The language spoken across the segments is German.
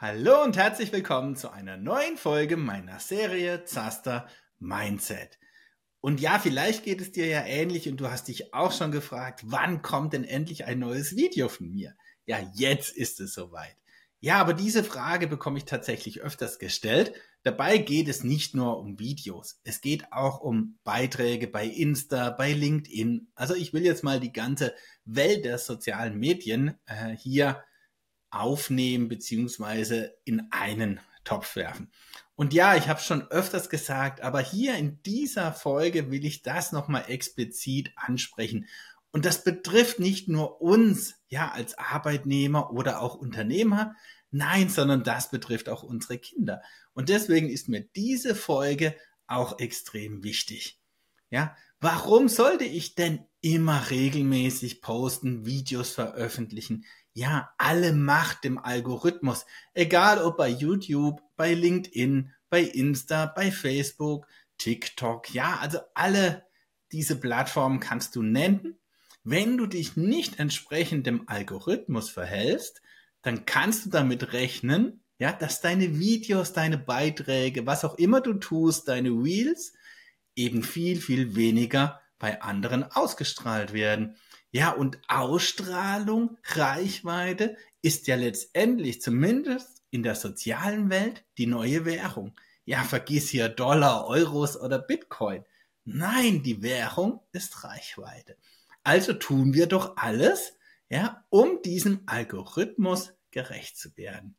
Hallo und herzlich willkommen zu einer neuen Folge meiner Serie Zaster Mindset. Und ja, vielleicht geht es dir ja ähnlich und du hast dich auch schon gefragt, wann kommt denn endlich ein neues Video von mir? Ja, jetzt ist es soweit. Ja, aber diese Frage bekomme ich tatsächlich öfters gestellt. Dabei geht es nicht nur um Videos. Es geht auch um Beiträge bei Insta, bei LinkedIn. Also ich will jetzt mal die ganze Welt der sozialen Medien äh, hier aufnehmen beziehungsweise in einen Topf werfen. Und ja, ich habe schon öfters gesagt, aber hier in dieser Folge will ich das nochmal explizit ansprechen. Und das betrifft nicht nur uns, ja, als Arbeitnehmer oder auch Unternehmer, nein, sondern das betrifft auch unsere Kinder. Und deswegen ist mir diese Folge auch extrem wichtig. Ja, warum sollte ich denn immer regelmäßig posten, Videos veröffentlichen? ja, alle Macht dem Algorithmus. Egal ob bei YouTube, bei LinkedIn, bei Insta, bei Facebook, TikTok, ja, also alle diese Plattformen kannst du nennen. Wenn du dich nicht entsprechend dem Algorithmus verhältst, dann kannst du damit rechnen, ja, dass deine Videos, deine Beiträge, was auch immer du tust, deine Reels eben viel, viel weniger bei anderen ausgestrahlt werden. Ja, und Ausstrahlung, Reichweite ist ja letztendlich zumindest in der sozialen Welt die neue Währung. Ja, vergiss hier Dollar, Euros oder Bitcoin. Nein, die Währung ist Reichweite. Also tun wir doch alles, ja, um diesem Algorithmus gerecht zu werden.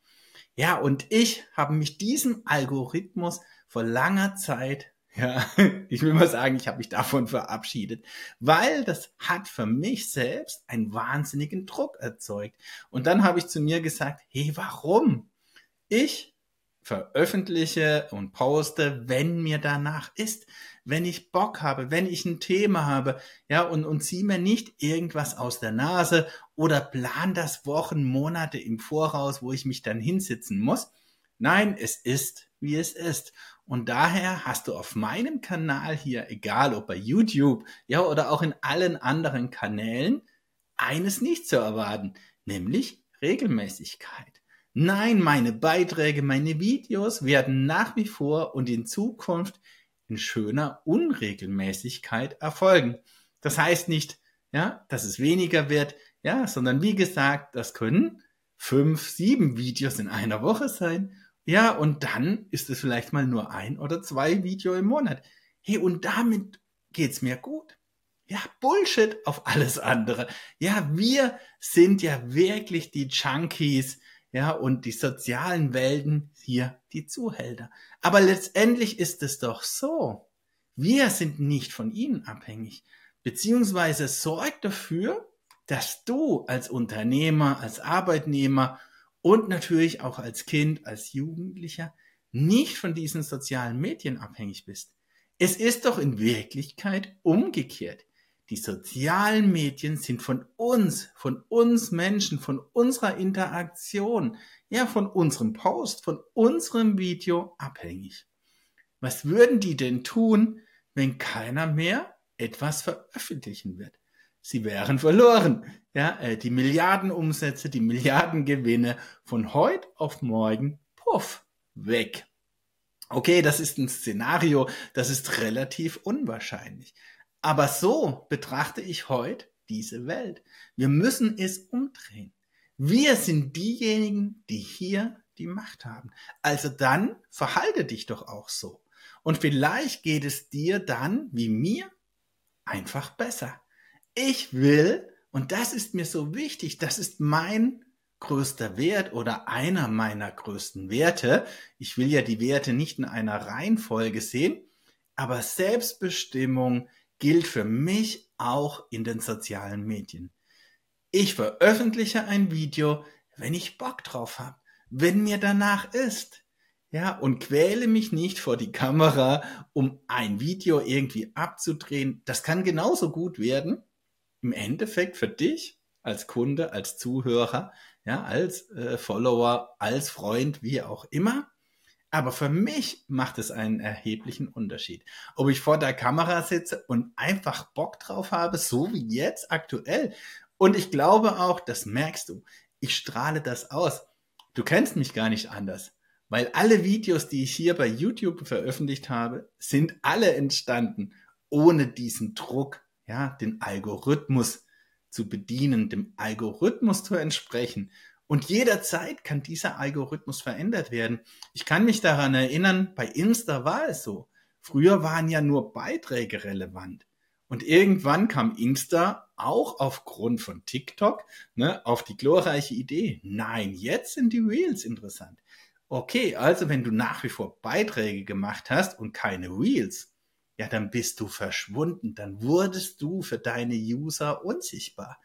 Ja, und ich habe mich diesem Algorithmus vor langer Zeit ja, ich will mal sagen, ich habe mich davon verabschiedet, weil das hat für mich selbst einen wahnsinnigen Druck erzeugt. Und dann habe ich zu mir gesagt, hey, warum? Ich veröffentliche und poste, wenn mir danach ist, wenn ich Bock habe, wenn ich ein Thema habe, ja, und, und zieh mir nicht irgendwas aus der Nase oder plan das Wochen, Monate im Voraus, wo ich mich dann hinsitzen muss. Nein, es ist, wie es ist. Und daher hast du auf meinem Kanal hier, egal ob bei YouTube, ja, oder auch in allen anderen Kanälen, eines nicht zu erwarten, nämlich Regelmäßigkeit. Nein, meine Beiträge, meine Videos werden nach wie vor und in Zukunft in schöner Unregelmäßigkeit erfolgen. Das heißt nicht, ja, dass es weniger wird, ja, sondern wie gesagt, das können fünf, sieben Videos in einer Woche sein ja, und dann ist es vielleicht mal nur ein oder zwei Video im Monat. Hey, und damit geht's mir gut. Ja, Bullshit auf alles andere. Ja, wir sind ja wirklich die Junkies, ja, und die sozialen Welten hier die Zuhälter. Aber letztendlich ist es doch so. Wir sind nicht von ihnen abhängig. Beziehungsweise sorgt dafür, dass du als Unternehmer, als Arbeitnehmer und natürlich auch als Kind, als Jugendlicher nicht von diesen sozialen Medien abhängig bist. Es ist doch in Wirklichkeit umgekehrt. Die sozialen Medien sind von uns, von uns Menschen, von unserer Interaktion, ja, von unserem Post, von unserem Video abhängig. Was würden die denn tun, wenn keiner mehr etwas veröffentlichen wird? sie wären verloren. Ja, äh, die Milliardenumsätze, die Milliardengewinne von heute auf morgen, puff, weg. Okay, das ist ein Szenario, das ist relativ unwahrscheinlich. Aber so betrachte ich heute diese Welt. Wir müssen es umdrehen. Wir sind diejenigen, die hier die Macht haben. Also dann verhalte dich doch auch so. Und vielleicht geht es dir dann, wie mir, einfach besser. Ich will, und das ist mir so wichtig, das ist mein größter Wert oder einer meiner größten Werte. Ich will ja die Werte nicht in einer Reihenfolge sehen, aber Selbstbestimmung gilt für mich auch in den sozialen Medien. Ich veröffentliche ein Video, wenn ich Bock drauf habe, wenn mir danach ist. Ja, und quäle mich nicht vor die Kamera, um ein Video irgendwie abzudrehen. Das kann genauso gut werden, im Endeffekt für dich als Kunde, als Zuhörer, ja, als äh, Follower, als Freund, wie auch immer. Aber für mich macht es einen erheblichen Unterschied. Ob ich vor der Kamera sitze und einfach Bock drauf habe, so wie jetzt aktuell, Und ich glaube auch, das merkst du, ich strahle das aus. Du kennst mich gar nicht anders, weil alle Videos, die ich hier bei YouTube veröffentlicht habe, sind alle entstanden ohne diesen Druck, ja, den Algorithmus zu bedienen, dem Algorithmus zu entsprechen. Und jederzeit kann dieser Algorithmus verändert werden. Ich kann mich daran erinnern, bei Insta war es so. Früher waren ja nur Beiträge relevant. Und irgendwann kam Insta auch aufgrund von TikTok ne, auf die glorreiche Idee. Nein, jetzt sind die Reels interessant. Okay, also wenn du nach wie vor Beiträge gemacht hast und keine Reels, ja, dann bist du verschwunden, dann wurdest du für deine User unsichtbar.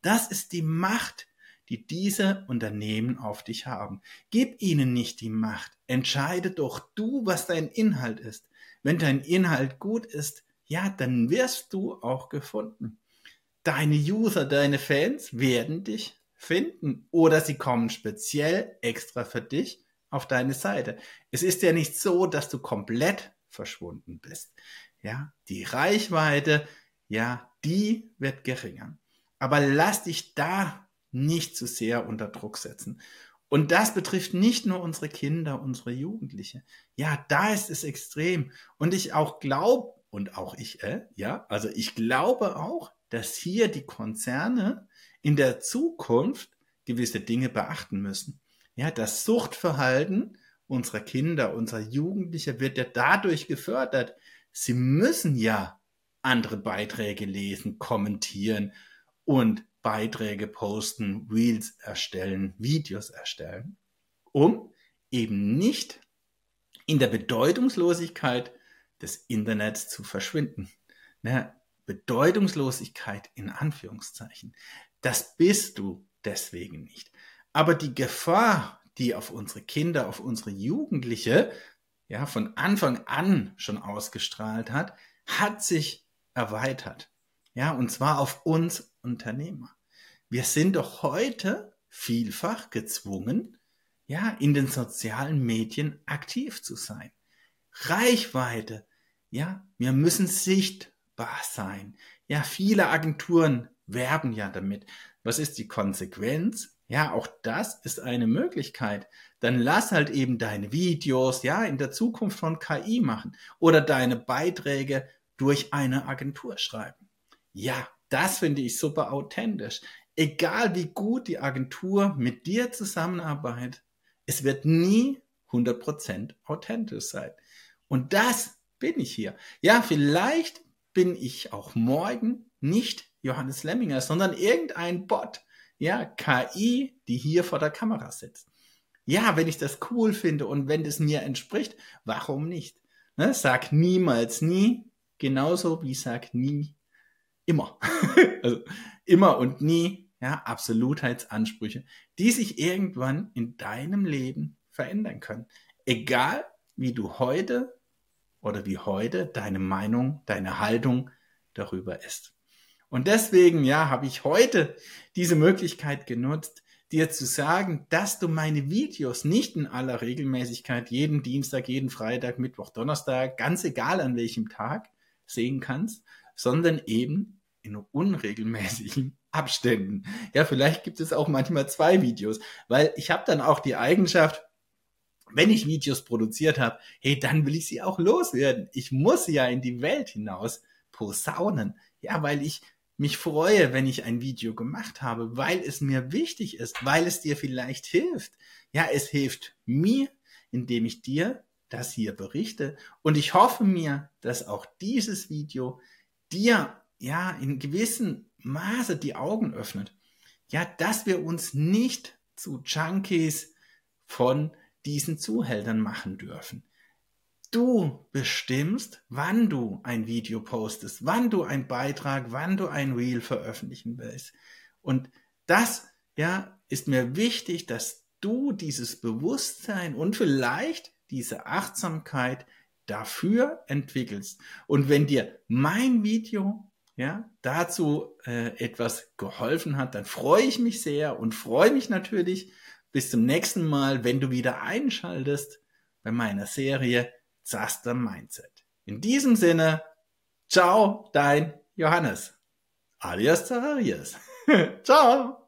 Das ist die Macht, die diese Unternehmen auf dich haben. Gib ihnen nicht die Macht. Entscheide doch du, was dein Inhalt ist. Wenn dein Inhalt gut ist, ja, dann wirst du auch gefunden. Deine User, deine Fans werden dich finden oder sie kommen speziell extra für dich auf deine Seite. Es ist ja nicht so, dass du komplett verschwunden bist. Ja, die Reichweite, ja, die wird geringer. Aber lass dich da nicht zu sehr unter Druck setzen. Und das betrifft nicht nur unsere Kinder, unsere Jugendliche. Ja, da ist es extrem. Und ich auch glaube, und auch ich, äh, ja, also ich glaube auch, dass hier die Konzerne in der Zukunft gewisse Dinge beachten müssen. Ja, das Suchtverhalten unserer Kinder, unserer Jugendliche wird ja dadurch gefördert. Sie müssen ja andere Beiträge lesen, kommentieren und Beiträge posten, Reels erstellen, Videos erstellen, um eben nicht in der Bedeutungslosigkeit des Internets zu verschwinden. Ne? Bedeutungslosigkeit in Anführungszeichen. Das bist du deswegen nicht. Aber die Gefahr, die auf unsere Kinder, auf unsere Jugendliche, ja, von Anfang an schon ausgestrahlt hat, hat sich erweitert. Ja, und zwar auf uns Unternehmer. Wir sind doch heute vielfach gezwungen, ja, in den sozialen Medien aktiv zu sein. Reichweite, ja, wir müssen sichtbar sein. Ja, viele Agenturen werben ja damit. Was ist die Konsequenz? Ja, auch das ist eine Möglichkeit. Dann lass halt eben deine Videos, ja, in der Zukunft von KI machen oder deine Beiträge durch eine Agentur schreiben. Ja, das finde ich super authentisch. Egal wie gut die Agentur mit dir zusammenarbeitet, es wird nie 100% authentisch sein. Und das bin ich hier. Ja, vielleicht bin ich auch morgen nicht Johannes Lemminger, sondern irgendein Bot, ja, KI, die hier vor der Kamera sitzt. Ja, wenn ich das cool finde und wenn es mir entspricht, warum nicht? Ne, sag niemals nie, genauso wie sag nie immer. also immer und nie, ja, Absolutheitsansprüche, die sich irgendwann in deinem Leben verändern können. Egal, wie du heute oder wie heute deine Meinung, deine Haltung darüber ist. Und deswegen, ja, habe ich heute diese Möglichkeit genutzt, dir zu sagen, dass du meine Videos nicht in aller Regelmäßigkeit jeden Dienstag, jeden Freitag, Mittwoch, Donnerstag, ganz egal an welchem Tag sehen kannst, sondern eben in unregelmäßigen Abständen. Ja, vielleicht gibt es auch manchmal zwei Videos, weil ich habe dann auch die Eigenschaft, wenn ich Videos produziert habe, hey, dann will ich sie auch loswerden. Ich muss ja in die Welt hinaus posaunen. Ja, weil ich mich freue, wenn ich ein Video gemacht habe, weil es mir wichtig ist, weil es dir vielleicht hilft. Ja, es hilft mir, indem ich dir das hier berichte. Und ich hoffe mir, dass auch dieses Video dir ja in gewissem Maße die Augen öffnet. Ja, dass wir uns nicht zu Junkies von diesen Zuhältern machen dürfen. Du bestimmst, wann du ein Video postest, wann du einen Beitrag, wann du ein Reel veröffentlichen willst. Und das, ja, ist mir wichtig, dass du dieses Bewusstsein und vielleicht diese Achtsamkeit dafür entwickelst. Und wenn dir mein Video ja, dazu äh, etwas geholfen hat, dann freue ich mich sehr und freue mich natürlich, bis zum nächsten Mal, wenn du wieder einschaltest bei meiner Serie Zaster Mindset. In diesem Sinne, ciao, dein Johannes. Alias Zacharias. Ciao.